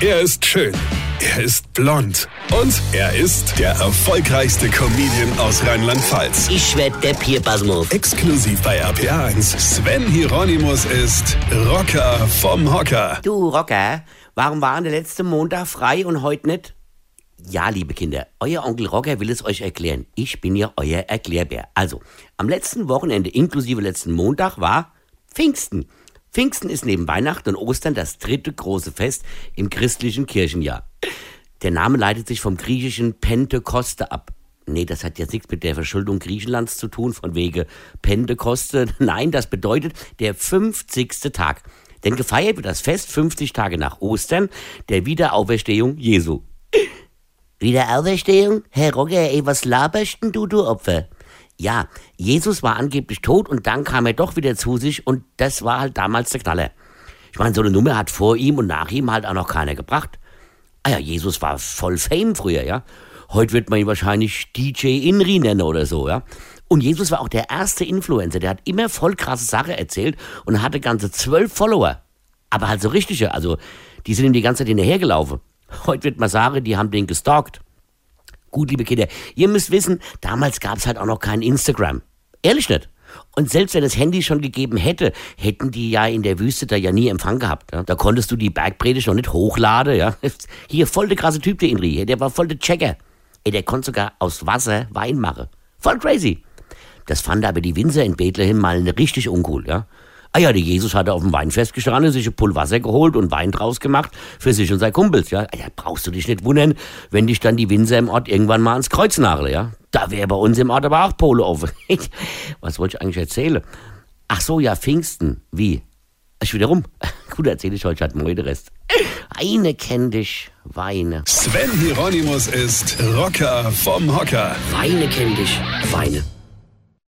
Er ist schön. Er ist blond. Und er ist der erfolgreichste Comedian aus Rheinland-Pfalz. Ich werd der Pierpasmus. Exklusiv bei RPA1. Sven Hieronymus ist Rocker vom Hocker. Du, Rocker, warum war der letzte Montag frei und heute nicht? Ja, liebe Kinder, euer Onkel Rocker will es euch erklären. Ich bin ja euer Erklärbär. Also, am letzten Wochenende inklusive letzten Montag war Pfingsten. Pfingsten ist neben Weihnachten und Ostern das dritte große Fest im christlichen Kirchenjahr. Der Name leitet sich vom griechischen Pentekoste ab. Nee, das hat jetzt nichts mit der Verschuldung Griechenlands zu tun, von wegen Pentekoste. Nein, das bedeutet der 50. Tag. Denn gefeiert wird das Fest 50 Tage nach Ostern, der Wiederauferstehung Jesu. Wiederauferstehung? Herr Roger, ey, was laberst denn du, du Opfer? Ja, Jesus war angeblich tot und dann kam er doch wieder zu sich und das war halt damals der Knaller. Ich meine, so eine Nummer hat vor ihm und nach ihm halt auch noch keiner gebracht. Ah ja, Jesus war voll Fame früher, ja. Heute wird man ihn wahrscheinlich DJ Inri nennen oder so, ja. Und Jesus war auch der erste Influencer, der hat immer voll krasse Sachen erzählt und hatte ganze zwölf Follower. Aber halt so richtige, also die sind ihm die ganze Zeit hinterhergelaufen. Heute wird man sagen, die haben den gestalkt. Gut, liebe Kinder, ihr müsst wissen, damals gab es halt auch noch kein Instagram. Ehrlich nicht. Und selbst wenn es Handy schon gegeben hätte, hätten die ja in der Wüste da ja nie Empfang gehabt. Ja? Da konntest du die Bergpredigt noch nicht hochladen. Ja? Hier, voll der krasse Typ, der Inri. Der war voll der Checker. Ey, der konnte sogar aus Wasser Wein machen. Voll crazy. Das fand aber die Winzer in Bethlehem mal richtig uncool, ja. Ah ja, der Jesus hatte auf dem Weinfest gestanden, sich ein Pull Wasser geholt und Wein draus gemacht für sich und seine Kumpels, ja. Ja, brauchst du dich nicht wundern, wenn dich dann die Winzer im Ort irgendwann mal ans Kreuz nageln, ja. Da wäre bei uns im Ort aber auch Pole offen. Was wollte ich eigentlich erzählen? Ach so, ja, Pfingsten. Wie? Ich wieder rum. Gut, erzähle ich euch halt morgen den Rest. Eine kenn dich, Weine. Sven Hieronymus ist Rocker vom Hocker. Weine kenn dich, Weine.